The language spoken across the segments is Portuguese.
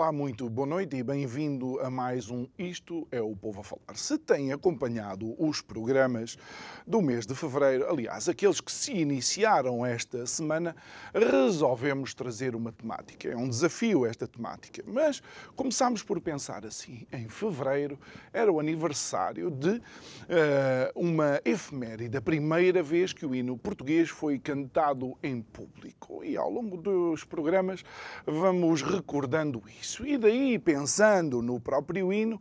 Olá, muito boa noite e bem-vindo a mais um Isto é o Povo a Falar. Se tem acompanhado os programas do mês de fevereiro, aliás, aqueles que se iniciaram esta semana, resolvemos trazer uma temática. É um desafio esta temática, mas começámos por pensar assim: em fevereiro era o aniversário de uh, uma efeméride, a primeira vez que o hino português foi cantado em público. E ao longo dos programas vamos recordando isso isso. E daí, pensando no próprio hino,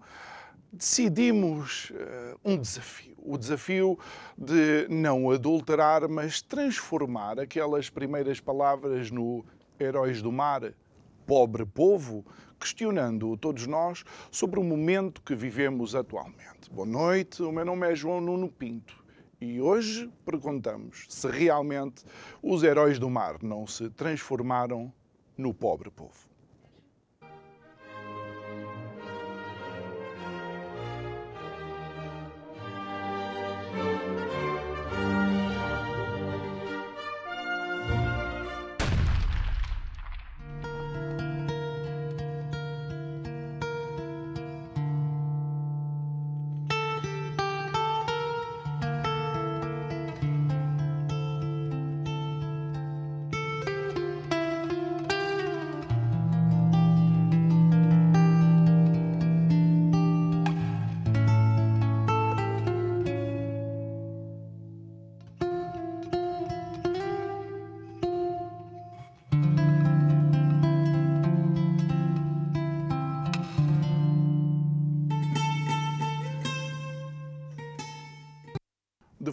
decidimos uh, um desafio. O desafio de não adulterar, mas transformar aquelas primeiras palavras no Heróis do Mar, pobre povo, questionando todos nós sobre o momento que vivemos atualmente. Boa noite, o meu nome é João Nuno Pinto. E hoje perguntamos se realmente os heróis do mar não se transformaram no pobre povo.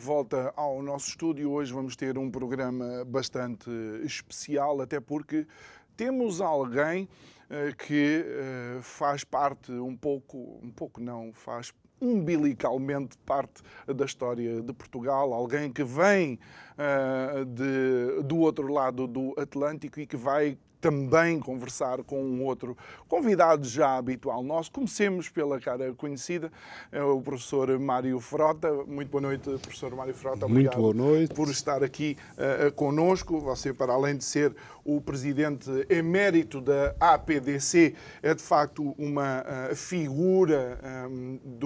Volta ao nosso estúdio. Hoje vamos ter um programa bastante especial, até porque temos alguém uh, que uh, faz parte um pouco, um pouco não, faz umbilicalmente parte da história de Portugal, alguém que vem uh, de, do outro lado do Atlântico e que vai também conversar com um outro convidado já habitual nosso. Comecemos pela cara conhecida, é o professor Mário Frota. Muito boa noite, professor Mário Frota. Obrigado Muito boa noite. por estar aqui uh, conosco. Você, para além de ser o presidente emérito da APDC, é de facto uma uh, figura um, do, uh,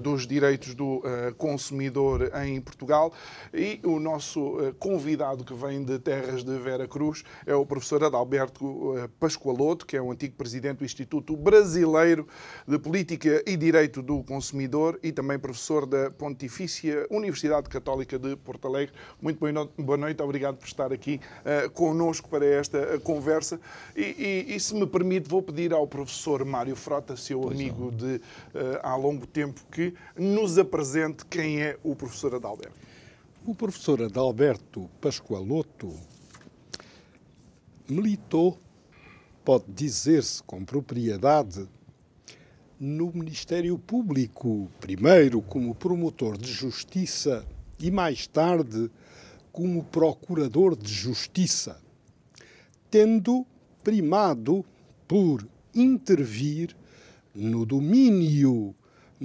dos direitos do consumidor em Portugal. E o nosso convidado que vem de terras de Vera Cruz é o professor Adalberto Alberto eh, Pascoaloto, que é o antigo presidente do Instituto Brasileiro de Política e Direito do Consumidor e também professor da Pontifícia Universidade Católica de Porto Alegre. Muito boa noite, obrigado por estar aqui uh, connosco para esta conversa. E, e, e, se me permite, vou pedir ao professor Mário Frota, seu pois amigo não. de uh, há longo tempo, que nos apresente quem é o professor Adalberto. O professor Adalberto Pascoaloto militou, pode dizer-se com propriedade, no Ministério Público, primeiro como promotor de justiça e mais tarde como procurador de justiça, tendo primado por intervir no domínio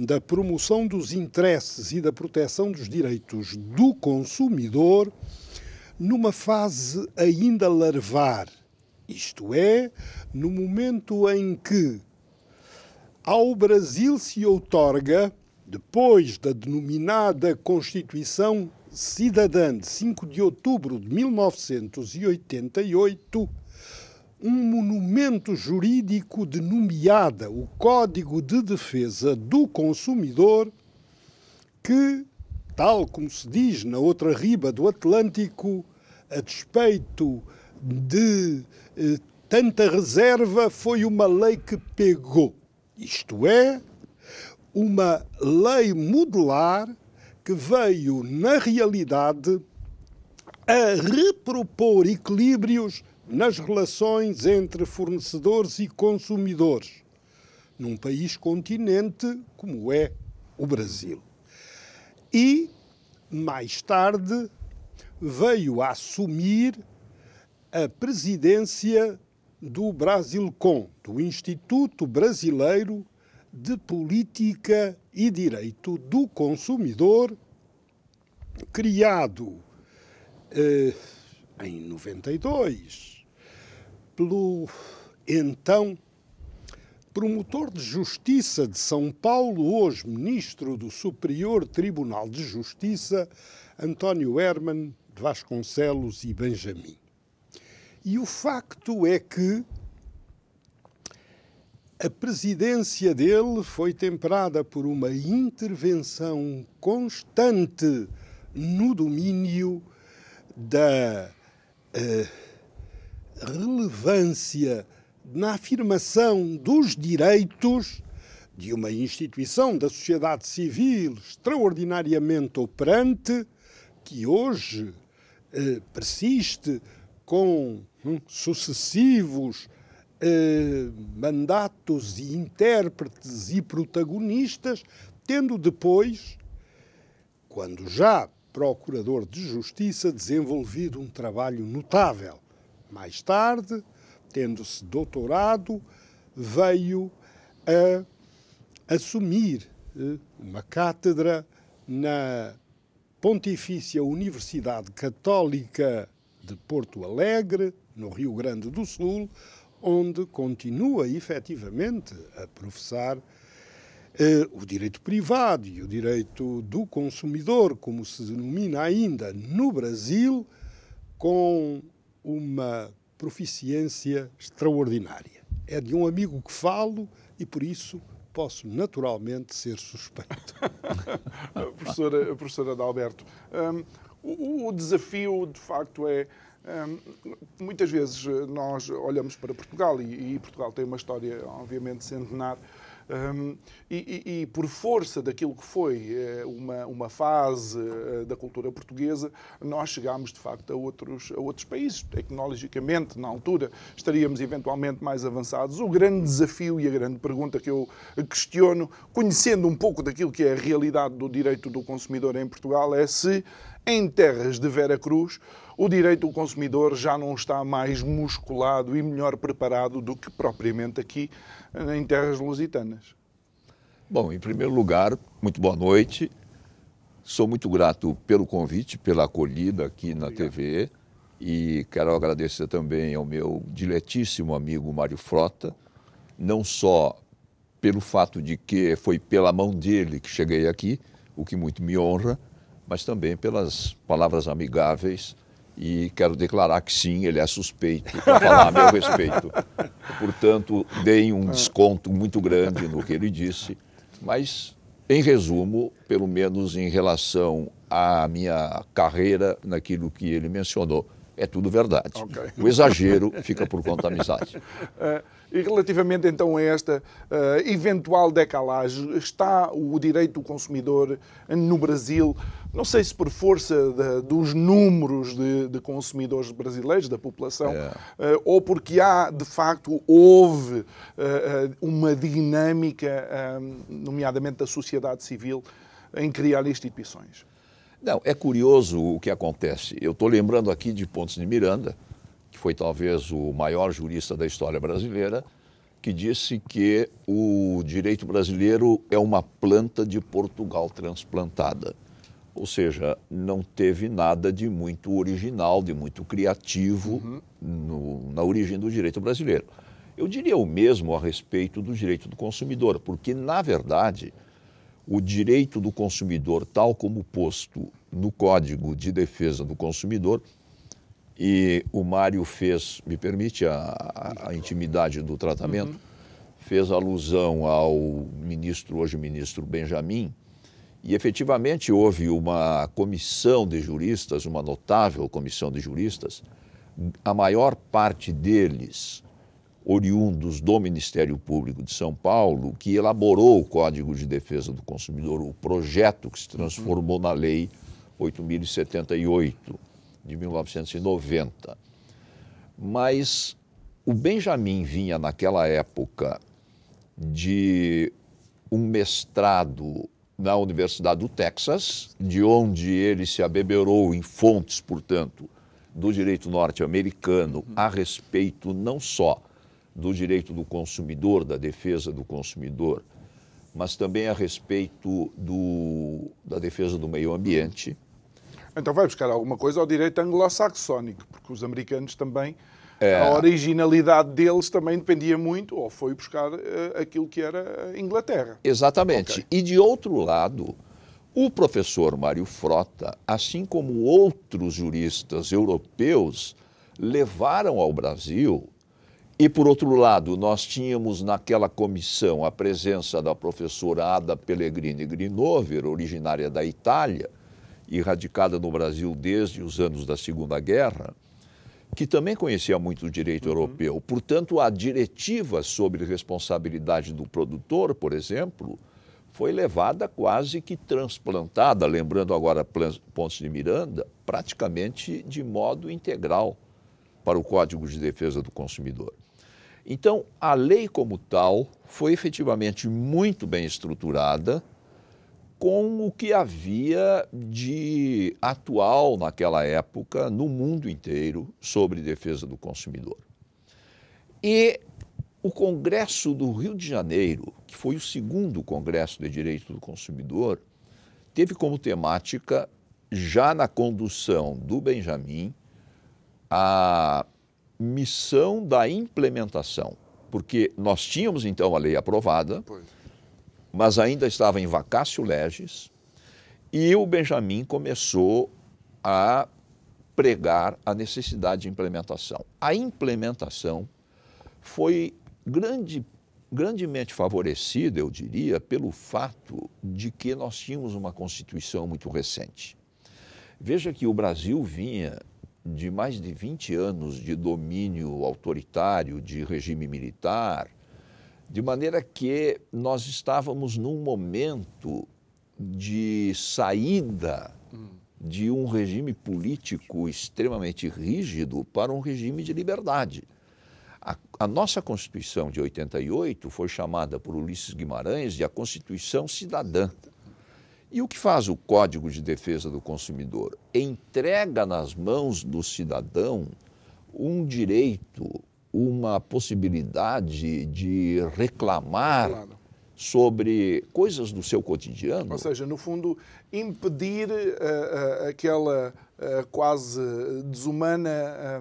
da promoção dos interesses e da proteção dos direitos do consumidor numa fase ainda larvar, isto é, no momento em que ao Brasil se outorga, depois da denominada Constituição Cidadã de 5 de outubro de 1988, um monumento jurídico denominada o Código de Defesa do Consumidor, que, tal como se diz na outra riba do Atlântico, a despeito de eh, tanta reserva, foi uma lei que pegou. Isto é, uma lei modular que veio, na realidade, a repropor equilíbrios nas relações entre fornecedores e consumidores, num país continente como é o Brasil. E, mais tarde, veio a assumir a presidência do Brasilcom, do Instituto Brasileiro de Política e Direito do Consumidor, criado eh, em 92 pelo então promotor de Justiça de São Paulo, hoje ministro do Superior Tribunal de Justiça, António Herman de Vasconcelos e Benjamin. E o facto é que a presidência dele foi temperada por uma intervenção constante no domínio da uh, relevância na afirmação dos direitos de uma instituição da sociedade civil extraordinariamente operante que hoje eh, persiste com hum, sucessivos eh, mandatos e intérpretes e protagonistas, tendo depois, quando já procurador de justiça, desenvolvido um trabalho notável. Mais tarde, tendo-se doutorado, veio a assumir eh, uma cátedra na Pontifícia Universidade Católica de Porto Alegre, no Rio Grande do Sul, onde continua efetivamente a professar eh, o direito privado e o direito do consumidor, como se denomina ainda no Brasil, com uma proficiência extraordinária. É de um amigo que falo e por isso posso naturalmente ser suspeito. professora, professora Adalberto, um, o, o, desafio de facto é. Um, muitas vezes nós olhamos para Portugal e, e Portugal tem uma história, obviamente, centenar um, e, e, e, por força daquilo que foi eh, uma, uma fase eh, da cultura portuguesa, nós chegámos de facto a outros, a outros países. Tecnologicamente, na altura, estaríamos eventualmente mais avançados. O grande desafio e a grande pergunta que eu questiono, conhecendo um pouco daquilo que é a realidade do direito do consumidor em Portugal, é se em terras de Vera Cruz o direito do consumidor já não está mais musculado e melhor preparado do que propriamente aqui em terras lusitanas. Bom, em primeiro lugar, muito boa noite. Sou muito grato pelo convite, pela acolhida aqui na Obrigado. TV e quero agradecer também ao meu diletíssimo amigo Mário Frota, não só pelo fato de que foi pela mão dele que cheguei aqui, o que muito me honra, mas também pelas palavras amigáveis e quero declarar que sim, ele é suspeito para falar a meu respeito. Portanto, dei um desconto muito grande no que ele disse, mas, em resumo, pelo menos em relação à minha carreira, naquilo que ele mencionou, é tudo verdade. Okay. O exagero fica por conta da amizade. Uh, e relativamente então a esta uh, eventual decalagem, está o direito do consumidor no Brasil, não sei se por força de, dos números de, de, consumidores brasileiros, da população, é. uh, ou porque há, de facto, houve uma dinâmica, nomeadamente da sociedade civil, em criar instituições? Não, é curioso o que acontece. Eu estou lembrando aqui de Pontes de Miranda, foi talvez o maior jurista da história brasileira, que disse que o direito brasileiro é uma planta de Portugal transplantada. Ou seja, não teve nada de muito original, de muito criativo uhum. no, na origem do direito brasileiro. Eu diria o mesmo a respeito do direito do consumidor, porque, na verdade, o direito do consumidor, tal como posto no Código de Defesa do Consumidor, e o Mário fez, me permite a, a intimidade do tratamento, uhum. fez alusão ao ministro, hoje ministro Benjamin, e efetivamente houve uma comissão de juristas, uma notável comissão de juristas, a maior parte deles oriundos do Ministério Público de São Paulo, que elaborou o Código de Defesa do Consumidor, o projeto que se transformou na Lei 8078 de 1990. Mas o Benjamin vinha naquela época de um mestrado na Universidade do Texas, de onde ele se abeberou em fontes, portanto, do direito norte-americano a respeito não só do direito do consumidor, da defesa do consumidor, mas também a respeito do, da defesa do meio ambiente. Então vai buscar alguma coisa ao direito anglo-saxónico, porque os americanos também, é. a originalidade deles também dependia muito, ou foi buscar uh, aquilo que era a Inglaterra. Exatamente. Okay. E de outro lado, o professor Mário Frota, assim como outros juristas europeus, levaram ao Brasil e, por outro lado, nós tínhamos naquela comissão a presença da professora Ada Pellegrini Grinover, originária da Itália e radicada no Brasil desde os anos da Segunda Guerra, que também conhecia muito o direito uhum. europeu. Portanto, a diretiva sobre responsabilidade do produtor, por exemplo, foi levada quase que transplantada, lembrando agora Pontes de Miranda, praticamente de modo integral para o Código de Defesa do Consumidor. Então, a lei como tal foi efetivamente muito bem estruturada com o que havia de atual naquela época no mundo inteiro sobre defesa do consumidor. E o Congresso do Rio de Janeiro, que foi o segundo Congresso de Direito do Consumidor, teve como temática, já na condução do Benjamin, a missão da implementação, porque nós tínhamos então a lei aprovada, pois. Mas ainda estava em vacácio legis, e o Benjamin começou a pregar a necessidade de implementação. A implementação foi grande, grandemente favorecida, eu diria, pelo fato de que nós tínhamos uma Constituição muito recente. Veja que o Brasil vinha de mais de 20 anos de domínio autoritário, de regime militar, de maneira que nós estávamos num momento de saída de um regime político extremamente rígido para um regime de liberdade. A, a, nossa Constituição de 88 foi chamada por Ulisses Guimarães de a Constituição Cidadã. E o que faz o Código de Defesa do Consumidor? Entrega nas mãos do cidadão um direito, uma possibilidade de reclamar claro. sobre coisas do seu cotidiano. Ou seja, no fundo, impedir uh, uh, aquela uh, quase desumana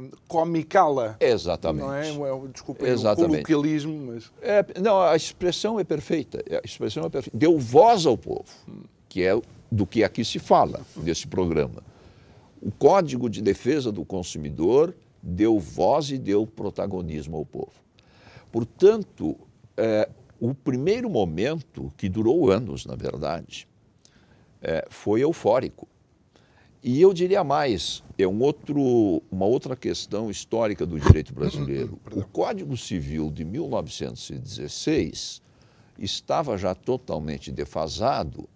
uh, comicala. Exatamente. Não é? Desculpa Exatamente. o coloquialismo, mas... É, não, a expressão é perfeita. A expressão é perfeita. Deu voz ao povo. Que é do que aqui se fala nesse programa. O Código de Defesa do Consumidor deu voz e deu protagonismo ao povo. Portanto, é, o primeiro momento, que durou anos, na verdade, é, foi eufórico. E eu diria mais, é um outro, uma outra questão histórica do direito brasileiro. O Código Civil de 1916 estava já totalmente defasado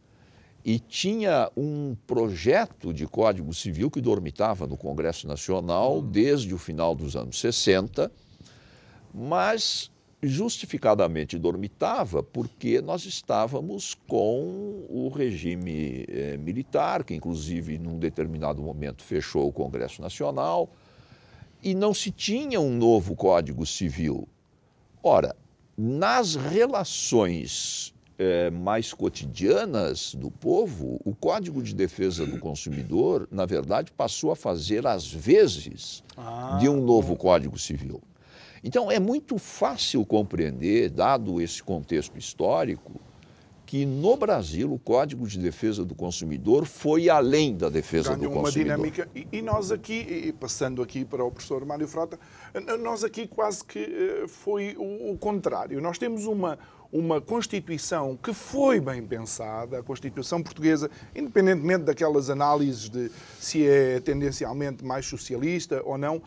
e tinha um projeto de Código Civil que dormitava no Congresso Nacional hum. desde o final dos anos 60, mas justificadamente dormitava porque nós estávamos com o regime eh, militar, que inclusive num determinado momento fechou o Congresso Nacional, e não se tinha um novo Código Civil. Ora, nas relações é, mais cotidianas do povo, o Código de Defesa do Consumidor, na verdade, passou a fazer as vezes ah, de um novo Código Civil. Então, é muito fácil compreender, dado esse contexto histórico, que no Brasil o Código de Defesa do Consumidor foi além da defesa Ganhou do consumidor. uma dinâmica. E, nós aqui, passando aqui para o professor Mário Frota, nós aqui quase que eh, foi o, o contrário. Nós temos uma, uma Constituição que foi bem pensada, a Constituição portuguesa, independentemente daquelas análises de se é tendencialmente mais socialista ou não,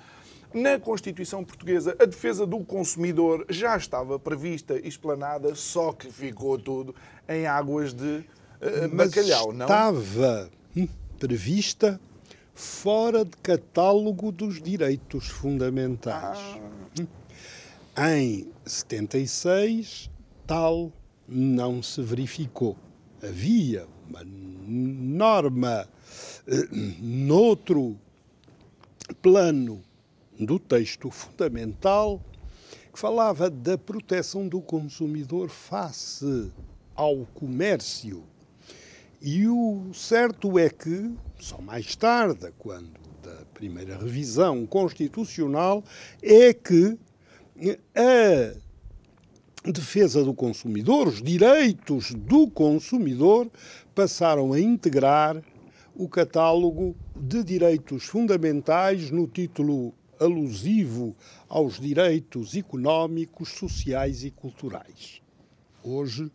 na Constituição Portuguesa, a defesa do consumidor já estava prevista e explanada, só que ficou tudo em águas de uh, bacalhau, não? Estava prevista fora de catálogo dos direitos fundamentais. Ah. Em 76, tal não se verificou. Havia uma norma eh, noutro plano do texto fundamental que falava da proteção do consumidor face ao comércio. E o certo é que, só mais tarde, quando da primeira revisão constitucional, é que a defesa do consumidor, os direitos do consumidor, passaram a integrar o catálogo de direitos fundamentais no título alusivo aos direitos económicos, sociais e culturais. Hoje,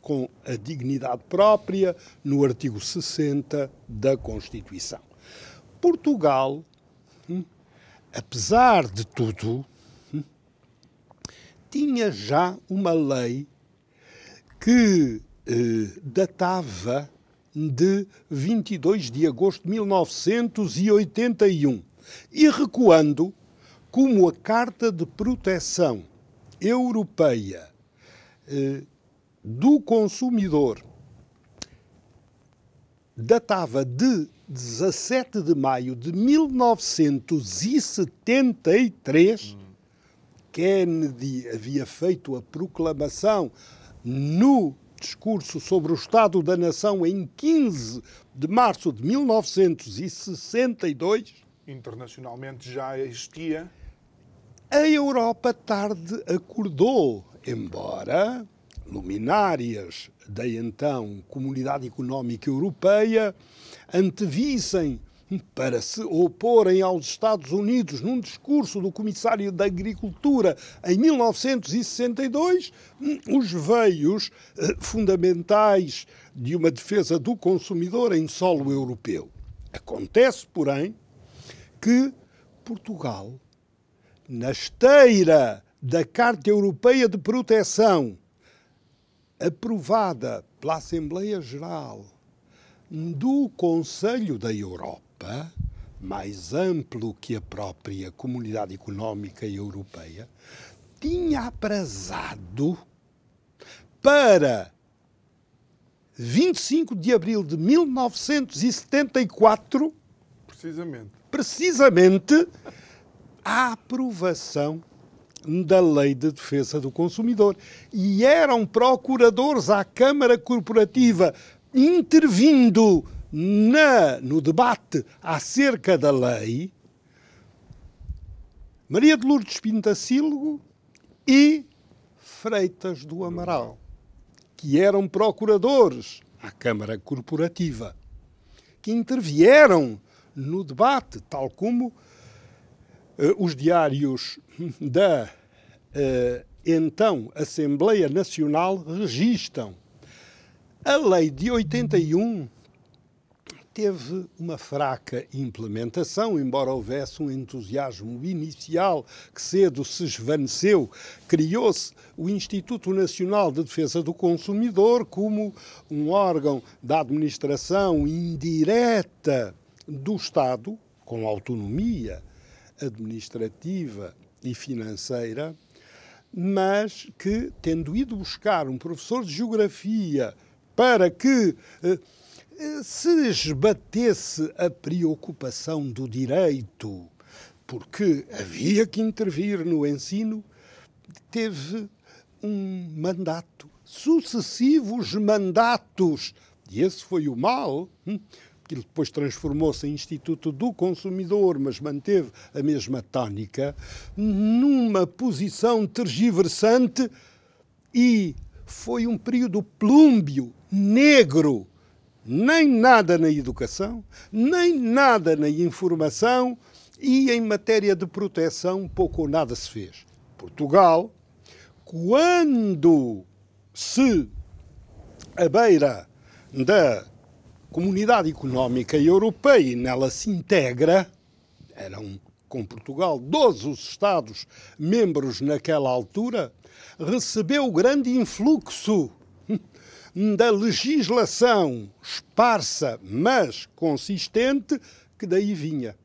com a dignidade própria no artigo 60 da Constituição. Portugal, apesar de tudo, tinha já uma lei que eh, datava de 22 de agosto de 1981 e recuando como a Carta de Proteção Europeia eh, do Consumidor datava de 17 de maio de 1973. Hum. Kennedy havia feito a proclamação no discurso sobre o Estado da Nação em 15 de março de 1962 internacionalmente já existia. A Europa tarde acordou, embora luminárias da então Comunidade Económica Europeia antevissem para se oporem aos Estados Unidos num discurso do Comissário da Agricultura em 1962, os veios eh, fundamentais de uma defesa do consumidor em solo europeu. Acontece, porém, que Portugal, na esteira da Carta Europeia de Proteção, aprovada pela Assembleia Geral do Conselho da Europa, mais amplo que a própria Comunidade Económica Europeia, tinha aprazado para 25 de abril de 1974 precisamente precisamente a aprovação da Lei de Defesa do Consumidor. E eram procuradores à Câmara Corporativa intervindo na, no debate acerca da lei Maria de Lourdes Pintacílgo e Freitas do Amaral, que eram procuradores à Câmara Corporativa, que intervieram no debate, tal como uh, os diários da uh, então Assembleia Nacional registram. A lei de 81 teve uma fraca implementação, embora houvesse um entusiasmo inicial que cedo se esvaneceu. Criou-se o Instituto Nacional de Defesa do Consumidor como um órgão da administração indireta do Estado, com autonomia administrativa e financeira, mas que, tendo ido buscar um professor de geografia para que eh, se esbatesse a preocupação do direito, porque havia que intervir no ensino, teve um mandato, sucessivos mandatos, e esse foi o mal, hum, Aquilo depois transformou-se em Instituto do Consumidor, mas manteve a mesma tónica, numa posição tergiversante e foi um período plúmbio, negro. Nem nada na educação, nem nada na informação e em matéria de proteção pouco ou nada se fez. Portugal, quando se a beira da Comunidade Económica Europeia e nela se integra, eram com Portugal 12 os Estados membros naquela altura, recebeu grande influxo da legislação esparsa, mas consistente, que daí vinha.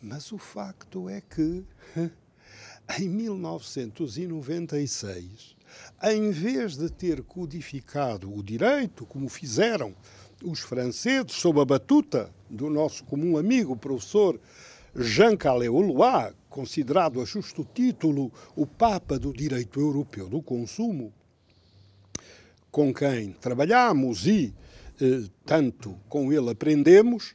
Mas o facto é que, em 1996, em vez de ter codificado o direito, como fizeram os franceses, sob a batuta do nosso comum amigo, professor Jean Caléolois, considerado a justo título o Papa do Direito Europeu do Consumo, com quem trabalhamos e eh, tanto com ele aprendemos,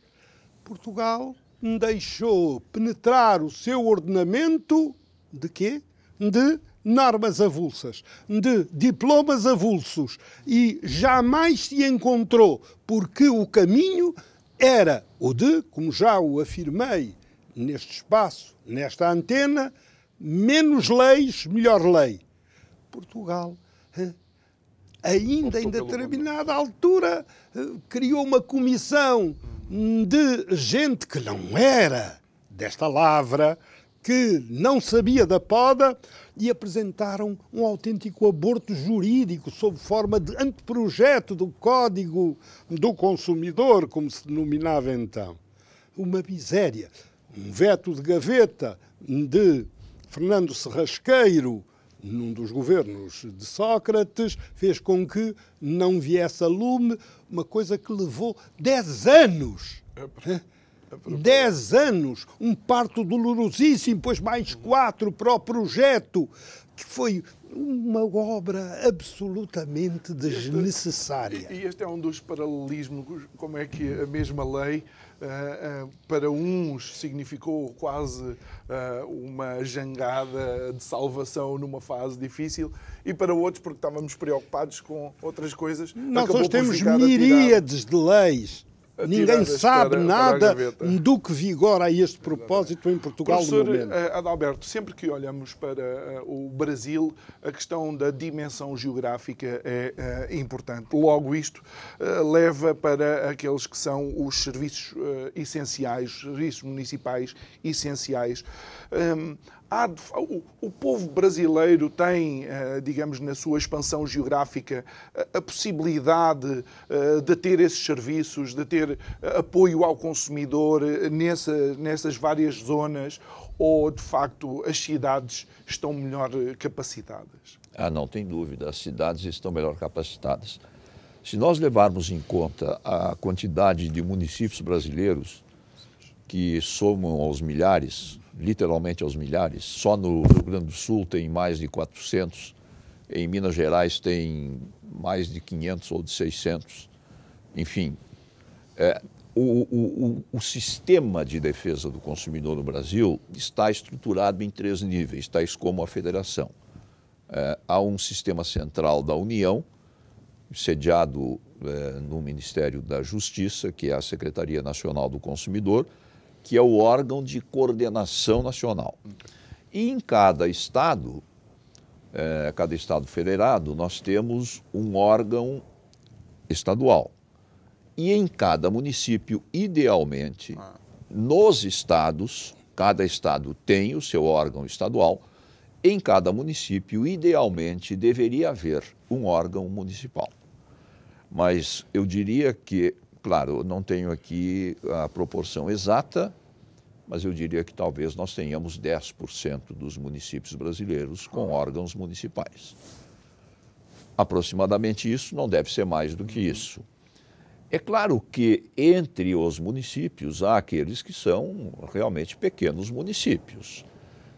Portugal deixou penetrar o seu ordenamento de quê? De normas avulsas, de diplomas avulsos e jamais se encontrou porque o caminho era o de, como já o afirmei neste espaço, nesta antena, menos leis, melhor lei. Portugal, ainda em determinada altura, criou uma comissão de gente que não era desta lavra, que não sabia da poda e apresentaram um autêntico aborto jurídico sob forma de anteprojeto do Código do Consumidor, como se denominava então. Uma miséria. Um veto de gaveta de Fernando Serrasqueiro, num dos governos de Sócrates, fez com que não viesse a lume uma coisa que levou 10 anos. É Dez anos, um parto dolorosíssimo, depois mais quatro para o projeto, que foi uma obra absolutamente desnecessária. Este, e este é um dos paralelismos, como é que a mesma lei Uh, uh, para uns significou quase uh, uma jangada de salvação numa fase difícil e para outros, porque estávamos preocupados com outras coisas, nós temos miríades de leis Ninguém sabe para, nada para do que vigora a este propósito em Portugal Professor no momento. Eh, Adalberto, sempre que olhamos para eh, o Brasil, a questão da dimensão geográfica é, é importante. Logo, isto leva para aqueles que são os serviços essenciais, os serviços municipais essenciais. Há, o, o, povo brasileiro tem, eh, digamos, na sua expansão geográfica, a, a possibilidade eh, de ter esses serviços, de ter eh, apoio ao consumidor nessa, nessas várias zonas, ou de facto as cidades estão melhor capacitadas? Ah, não tem dúvida, as cidades estão melhor capacitadas. Se nós levarmos em conta a quantidade de municípios brasileiros que somam aos milhares, literalmente aos milhares. Só no Rio Grande do Sul tem mais de 400, em Minas Gerais tem mais de 500 ou de 600. Enfim, é, o, o, o, sistema de defesa do consumidor no Brasil está estruturado em três níveis, tais como a federação. É, há um sistema central da União, sediado é, no Ministério da Justiça, que é a Secretaria Nacional do Consumidor, que é o órgão de coordenação nacional. E em cada estado, é, cada estado federado, nós temos um órgão estadual. E em cada município, idealmente, nos estados, cada estado tem o seu órgão estadual, em cada município, idealmente, deveria haver um órgão municipal. Mas eu diria que Claro, não tenho aqui a proporção exata, mas eu diria que talvez nós tenhamos 10% dos municípios brasileiros com órgãos municipais. Aproximadamente isso, não deve ser mais do que isso. É claro que entre os municípios há aqueles que são realmente pequenos municípios,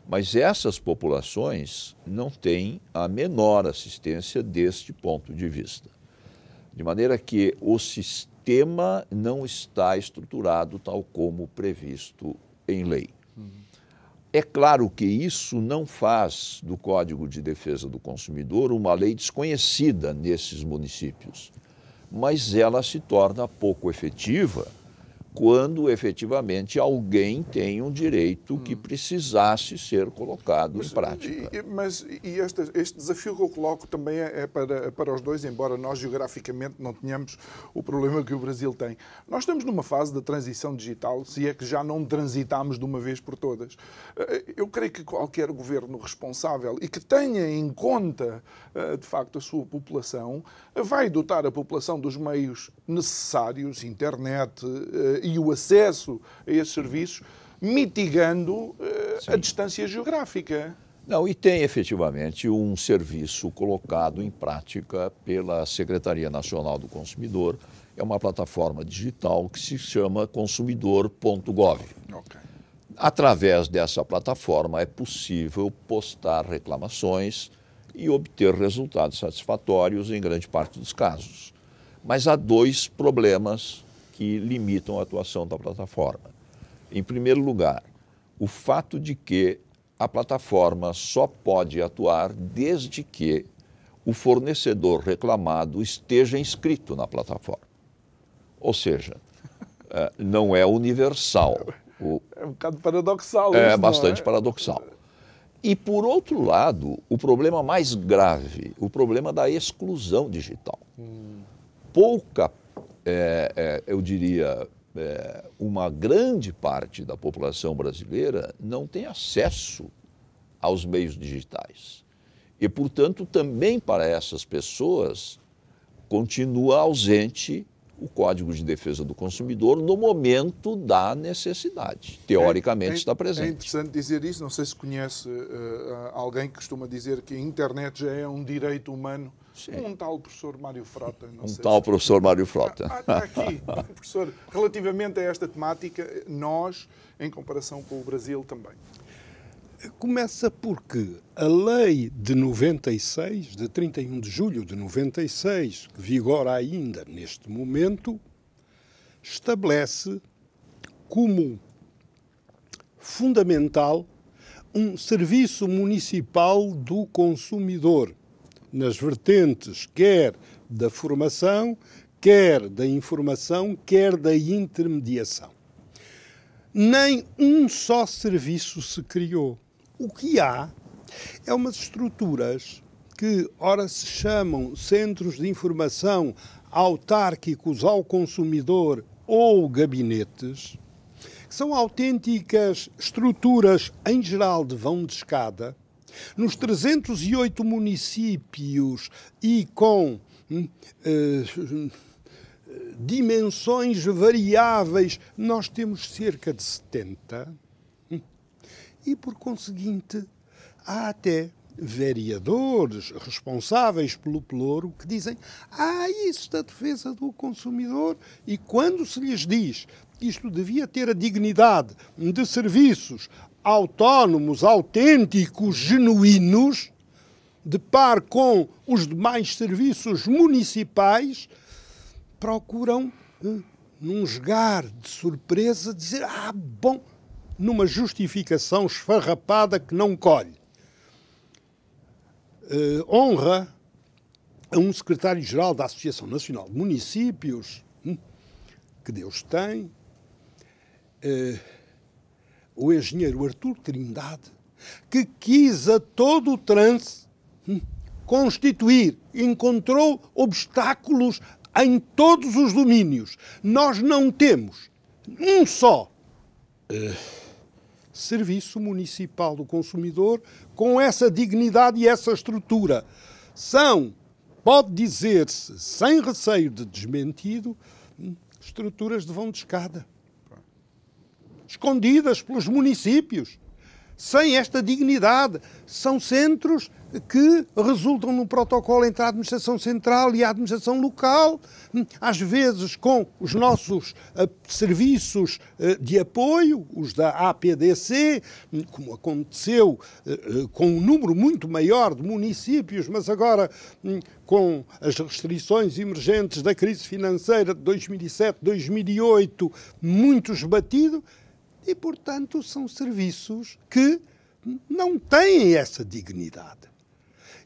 mas essas populações não têm a menor assistência deste ponto de vista. De maneira que o sistema sistema não está estruturado tal como previsto em lei. É claro que isso não faz do Código de Defesa do Consumidor uma lei desconhecida nesses municípios, mas ela se torna pouco efetiva quando efetivamente alguém tem um direito que hum. precisasse ser colocado mas, em prática. E, mas e este, este, desafio que eu coloco também é, é para, para os dois, embora nós geograficamente não tenhamos o problema que o Brasil tem. Nós estamos numa fase da transição digital, se é que já não transitamos de uma vez por todas. Eh, eu creio que qualquer governo responsável e que tenha em conta, eh, de facto, a sua população, vai dotar a população dos meios necessários, internet, eh, e o acesso a esses serviços, mitigando a distância geográfica. Não, e tem efetivamente um serviço colocado em prática pela Secretaria Nacional do Consumidor. É uma plataforma digital que se chama consumidor.gov. Okay. Através dessa plataforma é possível postar reclamações e obter resultados satisfatórios em grande parte dos casos. Mas há dois problemas que limitam a atuação da plataforma. Em primeiro lugar, o fato de que a plataforma só pode atuar desde que o fornecedor reclamado esteja inscrito na plataforma. Ou seja, é, não é universal. é um bocado paradoxal. É isso, bastante é? paradoxal. E, por outro lado, o problema mais grave, o problema da exclusão digital. Hum. Pouca, é, é, eu diria, é, uma grande parte da população brasileira não tem acesso aos meios digitais. E, portanto, também para essas pessoas continua ausente o Código de Defesa do Consumidor no momento da necessidade. Teoricamente é, é, está presente. É interessante dizer isso. Não sei se conhece uh, alguém que costuma dizer que a internet já é um direito humano Sim. Um tal professor Mário Frota. um tal se... professor Mário Frota. Ah, ah, aqui, professor, relativamente a esta temática, nós, em comparação com o Brasil, também. Começa porque a lei de 96, de 31 de julho de 96, que vigora ainda neste momento, estabelece como fundamental um serviço municipal do consumidor nas vertentes quer da formação, quer da informação, quer da intermediação. Nem um só serviço se criou. O que há é umas estruturas que, ora, se chamam centros de informação autárquicos ao consumidor ou gabinetes, que são autênticas estruturas, em geral, de vão de escada, nos 308 municípios e com hum, uh, dimensões variáveis, nós temos cerca de 70. E, por conseguinte, há até vereadores responsáveis pelo pelouro que dizem ah, isso da defesa do consumidor. E quando se lhes diz que isto devia ter a dignidade de serviços autónomos, autênticos, genuínos, de par com os demais serviços municipais, procuram, eh, num esgar de surpresa, dizer: Ah, bom, numa justificação esfarrapada que não colhe. Uh, honra a um secretário-geral da Associação Nacional de Municípios, hum, que Deus tem, uh, o engenheiro Artur Trindade, que quis a todo o trance hum, constituir, encontrou obstáculos em todos os domínios. Nós não temos um só uh, serviço municipal do consumidor com essa dignidade e essa estrutura. São, pode dizer-se, sem receio de desmentido, hum, estruturas de vão de escada. Escondidas pelos municípios, sem esta dignidade. São centros que resultam no protocolo entre a administração central e a administração local, às vezes com os nossos uh, serviços uh, de apoio, os da APDC, como aconteceu uh, com um número muito maior de municípios, mas agora um, com as restrições emergentes da crise financeira de 2007, 2008, muito esbatido e, portanto, são serviços que não têm essa dignidade.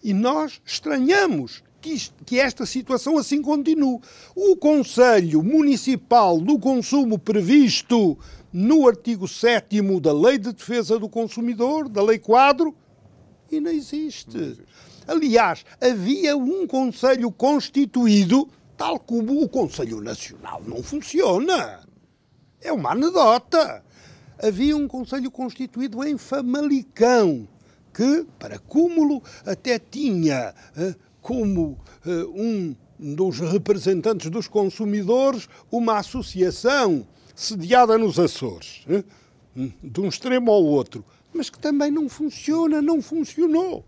E nós estranhamos que, isto, que, esta situação assim continue. O Conselho Municipal do Consumo previsto no artigo 7 da Lei de Defesa do Consumidor, da Lei Quadro, e não existe. não existe. Aliás, havia um Conselho constituído, tal como o Conselho Nacional não funciona. É uma anedota havia um Conselho Constituído em Famalicão, que, para cúmulo, até tinha eh, como eh, um dos representantes dos consumidores uma associação sediada nos Açores, eh, de um extremo ao outro, mas que também não funciona, não funcionou.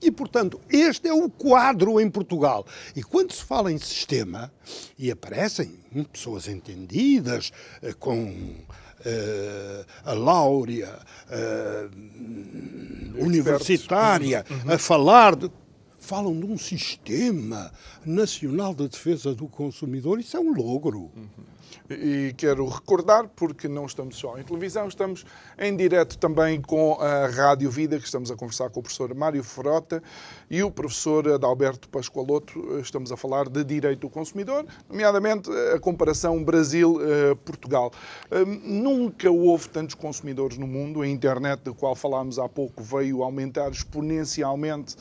E, portanto, este é o quadro em Portugal. E quando se fala em sistema, e aparecem pessoas entendidas, com a Láurea uh, universitária, uhum. a falar de. Falam de um sistema nacional de defesa do consumidor, isso é um logro. Uhum. E quero recordar, porque não estamos só em televisão, estamos em direto também com a Rádio Vida, que estamos a conversar com o professor Mário Frota e o professor Adalberto Pascoaloto. Estamos a falar de direito do consumidor, nomeadamente a comparação Brasil-Portugal. Hum, nunca houve tantos consumidores no mundo. A internet, da qual falámos há pouco, veio aumentar exponencialmente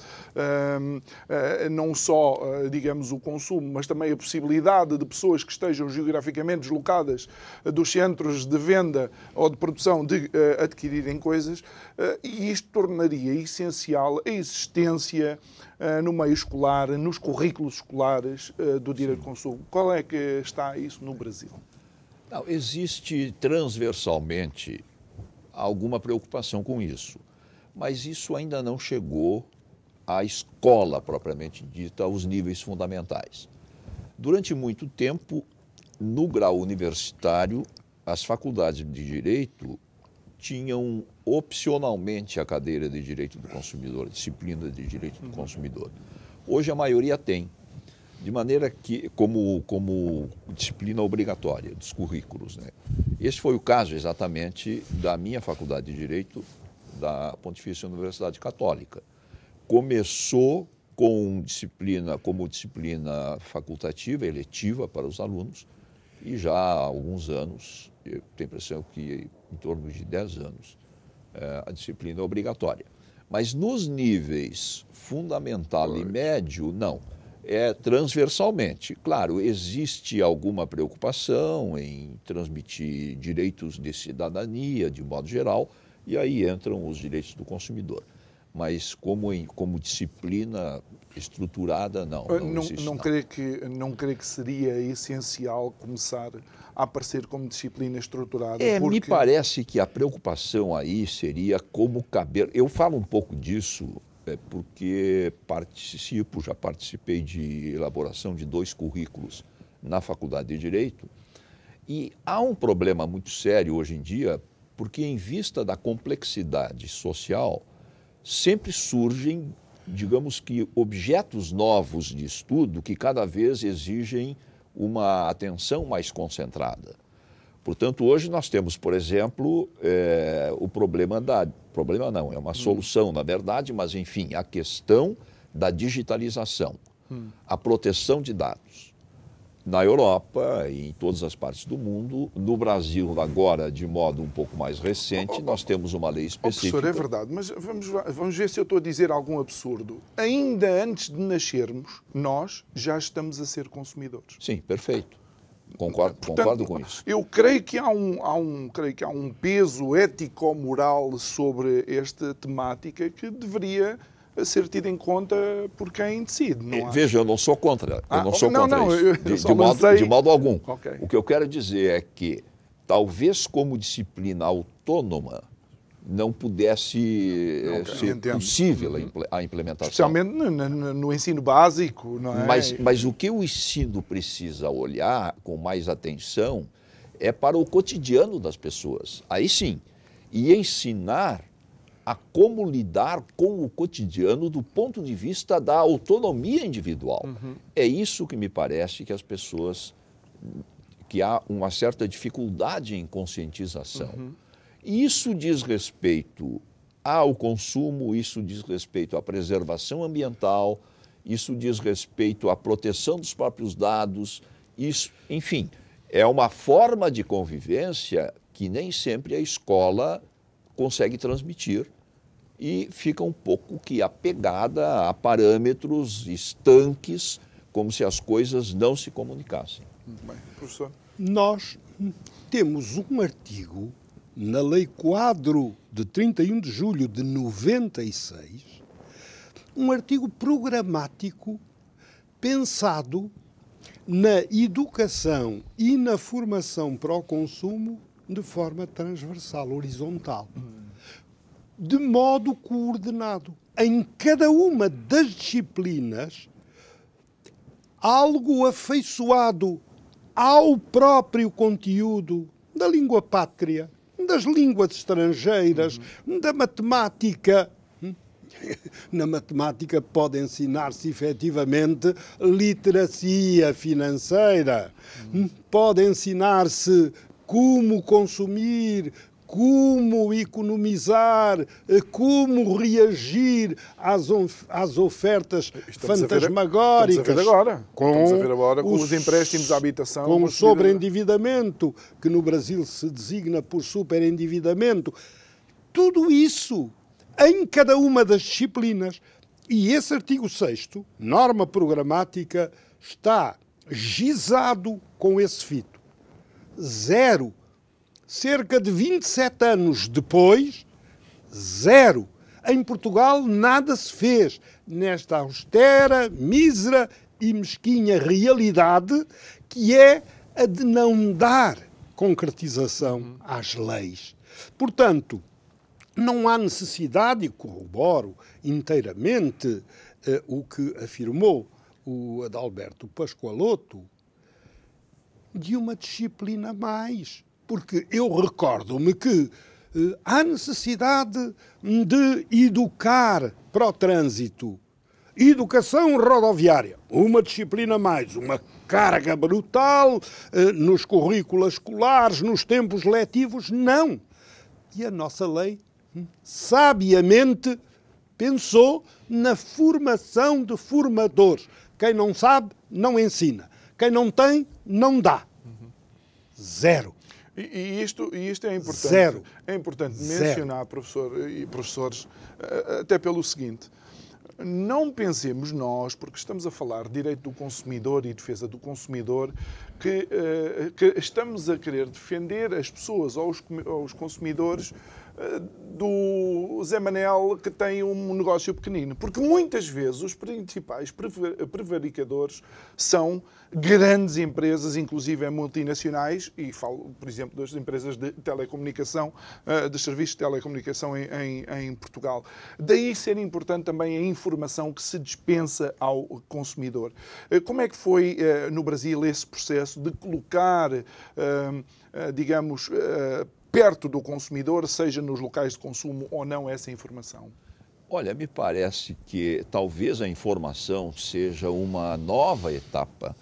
hum, eh, não só, eh, digamos, o consumo, mas também a possibilidade de pessoas que estejam geograficamente deslocadas dos centros de venda ou de produção de uh, adquirirem coisas, uh, e isto tornaria essencial a existência uh, no meio escolar, nos currículos escolares do direito de consumo. Qual é que está isso no Brasil? Não, existe transversalmente alguma preocupação com isso, mas isso ainda não chegou à escola propriamente dita, aos níveis fundamentais. Durante muito tempo, no grau universitário, as faculdades de direito tinham opcionalmente a cadeira de direito do consumidor, a disciplina de direito do consumidor. Hoje a maioria tem, de maneira que, como, como disciplina obrigatória dos currículos. Né? Esse foi o caso exatamente da minha faculdade de direito da Pontifícia Universidade Católica. Começou com disciplina, como disciplina facultativa, eletiva para os alunos, e já há alguns anos, eu tenho a impressão que em torno de 10 anos, é, a disciplina é obrigatória. Mas nos níveis fundamental e médio, não. É transversalmente. Claro, existe alguma preocupação em transmitir direitos de cidadania, de modo geral, e aí entram os direitos do consumidor mas como, em, como disciplina estruturada, não. Não, não, existe, não, não. Creio que, não creio que seria essencial começar a aparecer como disciplina estruturada. É, porque... me parece que a preocupação aí seria como caber. Eu falo um pouco disso é, porque participo, já participei de elaboração de dois currículos na Faculdade de Direito. E há um problema muito sério hoje em dia, porque, em vista da complexidade social, sempre surgem, digamos que, objetos novos de estudo que cada vez exigem uma atenção mais concentrada. Portanto, hoje nós temos, por exemplo, é, o problema da. Problema não, é uma hum. solução, na verdade, mas enfim, a questão da digitalização, hum. a proteção de dados na Europa e em todas as partes do mundo. No Brasil, agora, de modo um pouco mais recente, nós temos uma lei específica. Oh, professor, é verdade, mas vamos, vamos ver se eu estou a dizer algum absurdo. Ainda antes de nascermos, nós já estamos a ser consumidores. Sim, perfeito. Concordo, Portanto, concordo com isso. Eu creio que há um, há um, creio que há um peso ético-moral sobre esta temática que deveria a ser tido em conta por quem decide. Não Veja, eu não sou contra. Eu ah, não sou não, contra não, isso. Eu, de, de, modo, de, modo, algum. Okay. O que eu quero dizer é que, talvez como disciplina autônoma, não pudesse eh, ser entendo. possível a implementação. Especialmente no, no, no, ensino básico, não é? Mas, mas o que o ensino precisa olhar com mais atenção é para o cotidiano das pessoas. Aí sim. E ensinar a como lidar com o cotidiano do ponto de vista da autonomia individual. Uhum. É isso que me parece que as pessoas que há uma certa dificuldade em conscientização. Uhum. Isso diz respeito ao consumo, isso diz respeito à preservação ambiental, isso diz respeito à proteção dos próprios dados, isso, enfim, é uma forma de convivência que nem sempre a escola consegue transmitir e fica um pouco que apegada a parâmetros estanques, como se as coisas não se comunicassem. Muito bem. Professor? Nós temos um artigo na Lei Quadro de 31 de julho de 96, um artigo programático pensado na educação e na formação para o consumo de forma transversal, horizontal, de modo coordenado. Em cada uma das disciplinas, algo afeiçoado ao próprio conteúdo da língua pátria, das línguas estrangeiras, uhum. da matemática. Na matemática pode ensinar-se efetivamente literacia financeira, uhum. pode ensinar-se como consumir, como economizar, eh, como reagir às, às ofertas estamos fantasmagóricas. A ver, estamos a ver agora. Com estamos a ver agora com os, os empréstimos à habitação. Com o sobreendividamento, que no Brasil se designa por superendividamento. Tudo isso em cada uma das disciplinas. E esse artigo 6 norma programática, está gizado com esse fito. Zero cerca de 27 anos depois, zero. Em Portugal nada se fez nesta austera, mísera e mesquinha realidade que é a de não dar concretização às leis. Portanto, não há necessidade, e corroboro inteiramente eh, o que afirmou o Adalberto Pascoaloto, de uma disciplina mais porque eu recordo-me que eh, há necessidade de educar para o trânsito. Educação rodoviária, uma disciplina mais, uma carga brutal eh, nos currículos escolares, nos tempos letivos, não. E a nossa lei, hum, sabiamente, pensou na formação de formadores. Quem não sabe, não ensina. Quem não tem, não dá. Zero. E, e, isto, e isto é importante. Zero. É importante mencionar, Zero. professor e professores, eh, até pelo seguinte. Não pensemos nós, porque estamos a falar de direito do consumidor e defesa do consumidor, que, eh, que estamos a querer defender as pessoas ou os, os consumidores do Zé Manel que tem um negócio pequenino. Porque muitas vezes os principais prevaricadores são grandes empresas, inclusive multinacionais, e falo, por exemplo, das empresas de telecomunicação, eh, de serviços de telecomunicação em, em, em Portugal. Daí ser importante também a informação que se dispensa ao consumidor. Eh, como é que foi eh, no Brasil esse processo de colocar, digamos, perto do consumidor, seja nos locais de consumo ou não, essa informação? Olha, me parece que talvez a informação seja uma nova etapa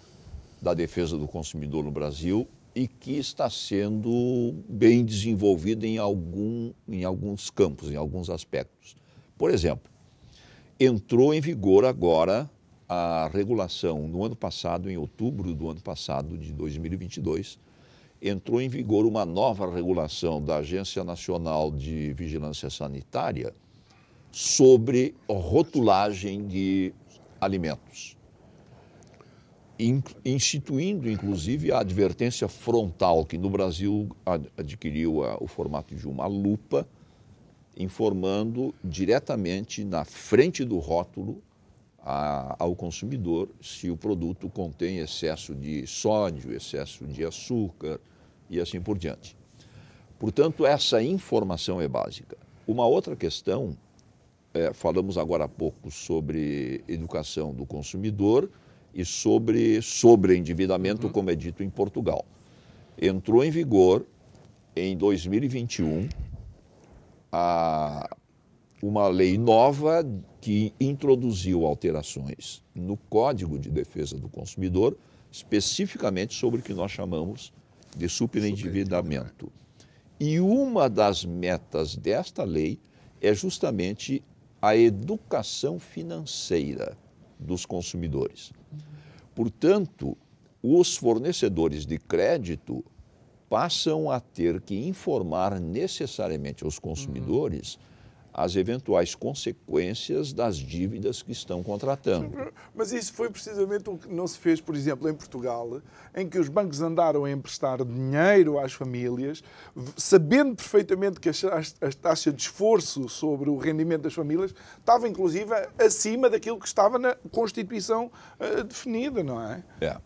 da defesa do consumidor no Brasil e que está sendo bem desenvolvida em, algum, em alguns campos, em alguns aspectos. Por exemplo, entrou em vigor agora a regulação no ano passado, em outubro do ano passado, de 2022, entrou em vigor uma nova regulação da Agência Nacional de Vigilância Sanitária sobre rotulagem de alimentos, instituindo inclusive a advertência frontal, que no Brasil adquiriu o formato de uma lupa, informando diretamente na frente do rótulo ao consumidor se o produto contém excesso de sódio, excesso de açúcar, e assim por diante. Portanto, essa informação é básica. Uma outra questão, é, falamos agora há pouco sobre educação do consumidor e sobre sobreendividamento, uhum. como é dito em Portugal. Entrou em vigor em 2021 a, uma lei nova que introduziu alterações no Código de Defesa do Consumidor, especificamente sobre o que nós chamamos de superendividamento. E uma das metas desta lei é justamente a educação financeira dos consumidores. Portanto, os fornecedores de crédito passam a ter que informar necessariamente aos consumidores. Uhum as eventuais consequências das dívidas que estão contratando. Mas isso foi precisamente o que não se fez, por exemplo, em Portugal, em que os bancos andaram a emprestar dinheiro às famílias, sabendo perfeitamente que a taxa de esforço sobre o rendimento das famílias estava, inclusive, acima daquilo que estava na Constituição uh, definida, não é? É.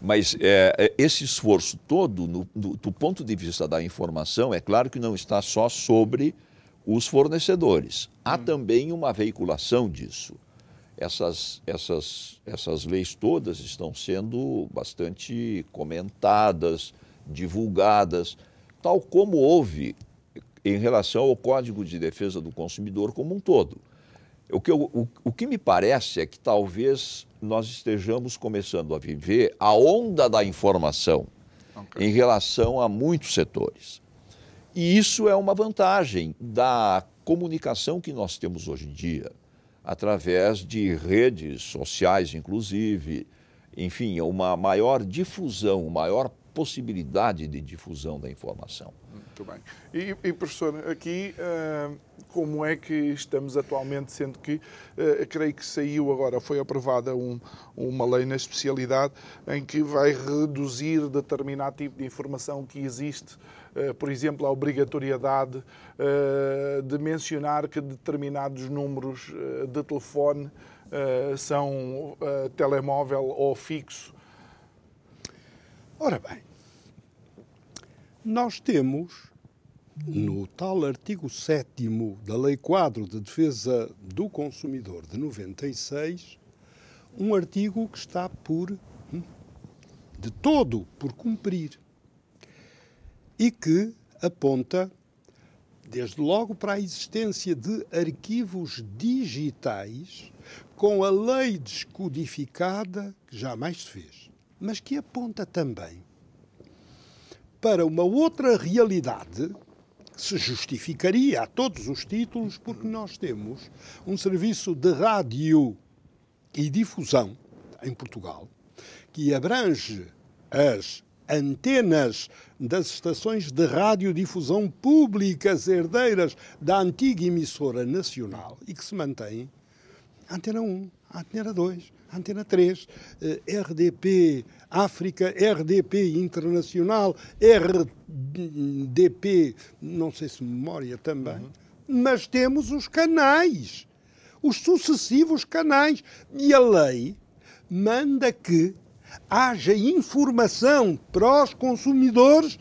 Mas é, esse esforço todo, no, do, do ponto de vista da informação, é claro que não está só sobre os fornecedores. Há hum. também uma veiculação disso. Essas, essas, essas leis todas estão sendo bastante comentadas, divulgadas, tal como houve em relação ao Código de Defesa do Consumidor como um todo. O que, eu, o, o que me parece é que talvez nós estejamos começando a viver a onda da informação okay. em relação a muitos setores. E isso é uma vantagem da comunicação que nós temos hoje em dia, através de redes sociais, inclusive, enfim, uma maior difusão, maior possibilidade de difusão da informação. Muito bem. E, e professor, aqui uh, como é que estamos atualmente, sendo que uh, creio que saiu agora, foi aprovada um, uma lei na especialidade em que vai reduzir determinado tipo de informação que existe, por exemplo, a obrigatoriedade de mencionar que determinados números de telefone são telemóvel ou fixo. Ora bem, nós temos no tal artigo 7 da Lei Quadro de Defesa do Consumidor de 96, um artigo que está por, hum, de todo, por cumprir e que aponta, desde logo, para a existência de arquivos digitais com a lei descodificada que jamais se fez, mas que aponta também para uma outra realidade que se justificaria a todos os títulos, porque nós temos um serviço de rádio e difusão em Portugal que abrange as antenas das estações de radiodifusão públicas herdeiras da antiga emissora nacional e que se mantém Antena 1, Antena 2, Antena 3, eh, RDP África, RDP Internacional, RDP, não sei se memória também, uhum. mas temos os canais, os sucessivos canais. E a lei manda que haja informação para os consumidores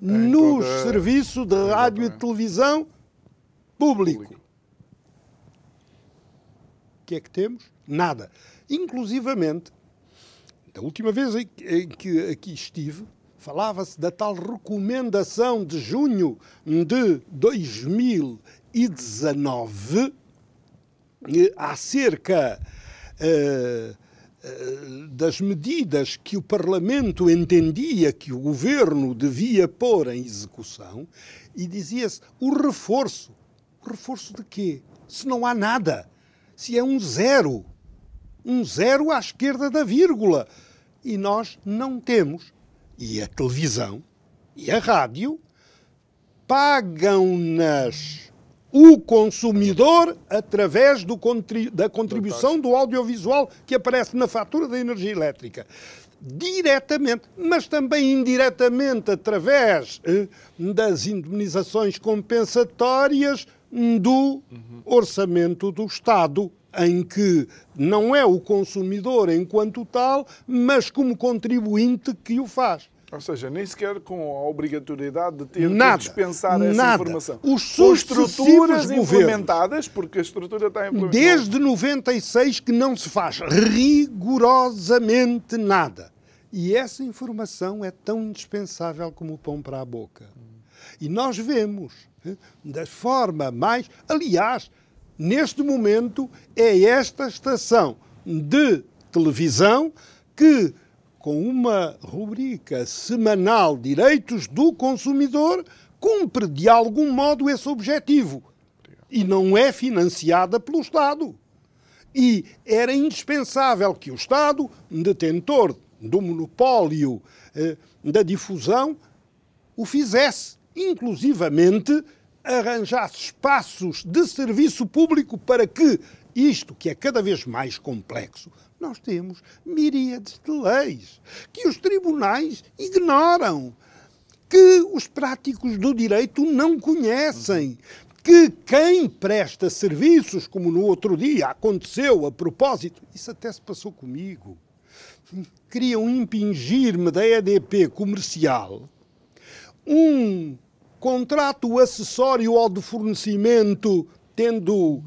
no toda... serviço de rádio e televisão público. público. O que é que temos? Nada. Inclusivamente, da última vez em que aqui estive, falava-se da tal recomendação de junho de 2019 eh, acerca uh, das medidas que o Parlamento entendia que o governo devia pôr em execução e dizia-se o reforço. O reforço de quê? Se não há nada. Se é um zero um zero à esquerda da vírgula. E nós não temos. E a televisão e a rádio pagam-nas o consumidor através do, da contribuição do audiovisual que aparece na fatura da energia elétrica. Diretamente, mas também indiretamente através eh, das indemnizações compensatórias do orçamento do Estado em que não é o consumidor enquanto tal, mas como contribuinte que o faz. Ou seja, nem sequer com a obrigatoriedade de ter nada, que dispensar essa nada. informação. Os com estruturas implementadas, porque a estrutura está implementada. Desde 96 que não se faz rigorosamente nada. E essa informação é tão indispensável como o pão para a boca. E nós vemos, da forma mais. Aliás, neste momento, é esta estação de televisão que, com uma rubrica semanal Direitos do Consumidor, cumpre de algum modo esse objetivo. E não é financiada pelo Estado. E era indispensável que o Estado, detentor do monopólio eh, da difusão, o fizesse, inclusivamente arranjasse espaços de serviço público para que isto, que é cada vez mais complexo, nós temos miríades de leis que os tribunais ignoram, que os práticos do direito não conhecem, que quem presta serviços, como no outro dia aconteceu a propósito, isso até se passou comigo, queriam impingir-me da EDP comercial um contrato acessório ao de fornecimento, tendo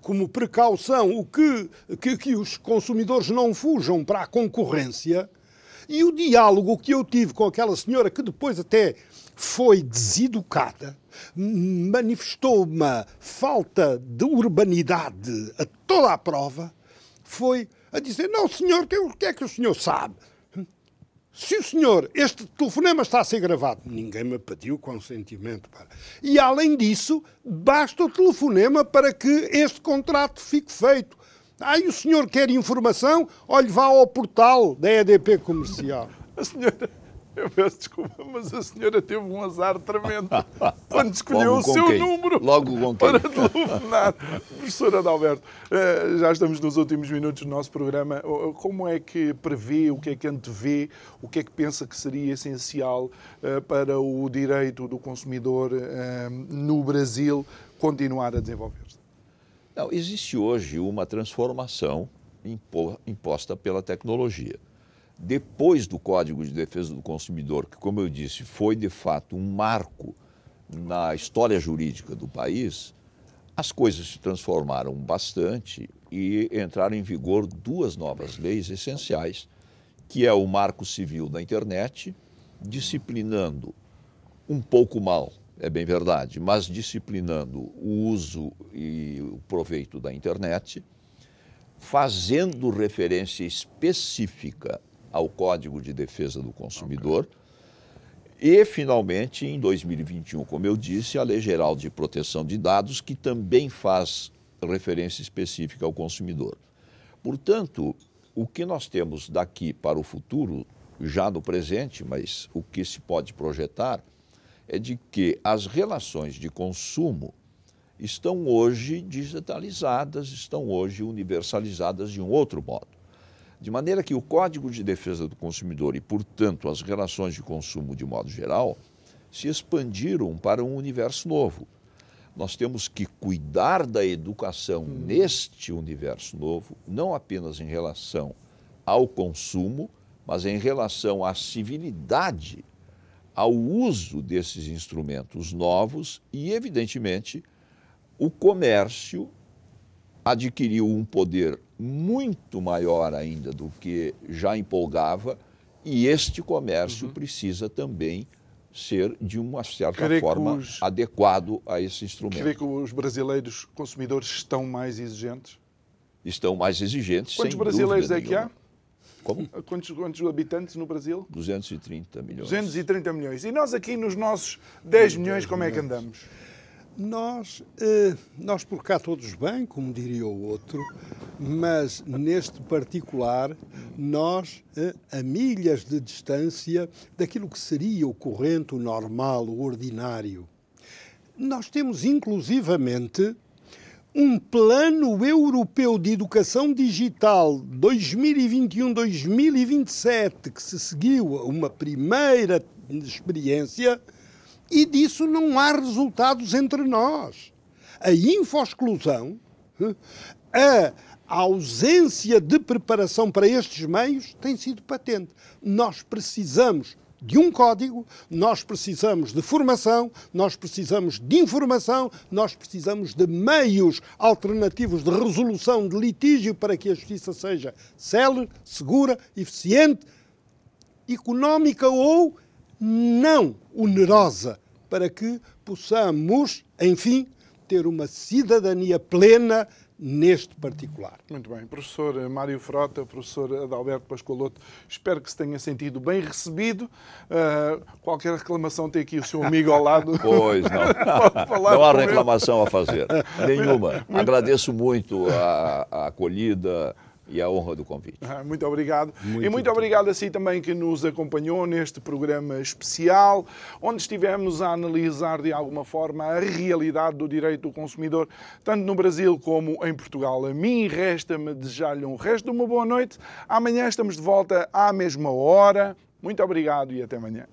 como precaução o que, que, que os consumidores não fujam para a concorrência. E o diálogo que eu tive com aquela senhora, que depois até foi deseducada, manifestou uma falta de urbanidade a toda a prova, foi a dizer: Não, senhor, o que é que o senhor sabe? Se o senhor, este telefonema está a ser gravado, ninguém me pediu consentimento para. E além disso, basta o telefonema para que este contrato fique feito. Aí o senhor quer informação? Olhe, vá ao portal da EDP Comercial. A senhora eu peço desculpa, mas a senhora teve um azar tremendo quando escolheu o seu quem? número Logo com para telefonar. Professora Adalberto, eh, já estamos nos últimos minutos do nosso programa. Como é que prevê, o que é que antevê, o que é que pensa que seria essencial eh, para o direito do consumidor eh, no Brasil continuar a desenvolver-se? Não, existe hoje uma transformação impo- imposta pela tecnologia. Depois do Código de Defesa do Consumidor, que, como eu disse, foi de fato um marco na história jurídica do país, as coisas se transformaram bastante e entraram em vigor duas novas leis essenciais, que é o Marco Civil da Internet, disciplinando um pouco mal, é bem verdade, mas disciplinando o uso e o proveito da internet, fazendo referência específica ao Código de Defesa do Consumidor. E, finalmente, em 2021, como eu disse, a Lei Geral de Proteção de Dados, que também faz referência específica ao consumidor. Portanto, o que nós temos daqui para o futuro, já no presente, mas o que se pode projetar, é de que as relações de consumo estão hoje digitalizadas, estão hoje universalizadas de um outro modo. De maneira que o Código de Defesa do Consumidor e, portanto, as relações de consumo de modo geral se expandiram para um universo novo. Nós temos que cuidar da educação neste universo novo, não apenas em relação ao consumo, mas em relação à civilidade, ao uso desses instrumentos novos e, evidentemente, o comércio adquiriu um poder muito maior ainda do que já empolgava e este comércio Uhum. precisa também ser, de uma certa Creio forma, os- adequado a esse instrumento. Crê que os brasileiros consumidores estão mais exigentes? Estão mais exigentes, Quantos sem brasileiros é que há? Como? Quantos, quantos habitantes no Brasil? 230 milhões. 230 milhões. E nós aqui nos nossos 10 milhões, como é que andamos? Nós, eh, nós por cá todos bem, como diria o outro, mas neste particular, nós eh, a milhas de distância daquilo que seria o corrente, o normal, o ordinário. Nós temos inclusivamente um plano europeu de educação digital 2021-2027 que se seguiu a uma primeira experiência e disso não há resultados entre nós. A infosclusão, a ausência de preparação para estes meios tem sido patente. Nós precisamos de um código, nós precisamos de formação, nós precisamos de informação, nós precisamos de meios alternativos de resolução de litígio para que a justiça seja célere, segura, eficiente, económica ou não onerosa, para que possamos, enfim, ter uma cidadania plena neste particular. Muito bem. Professor Mário Frota, professor Adalberto Pascoaloto, espero que se tenha sentido bem recebido. Uh, qualquer reclamação tem aqui o seu amigo ao lado. Pois não. Não há com ele. reclamação a fazer. Nenhuma. Agradeço muito a, a acolhida e a honra do convite. Ah, Muito obrigado. e muito obrigado a si também que nos acompanhou neste programa especial, onde estivemos a analisar de alguma forma a realidade do direito do consumidor, tanto no Brasil como em Portugal. A mim resta-me desejar-lhe um resto de uma boa noite. Amanhã estamos de volta à mesma hora. Muito obrigado e até amanhã.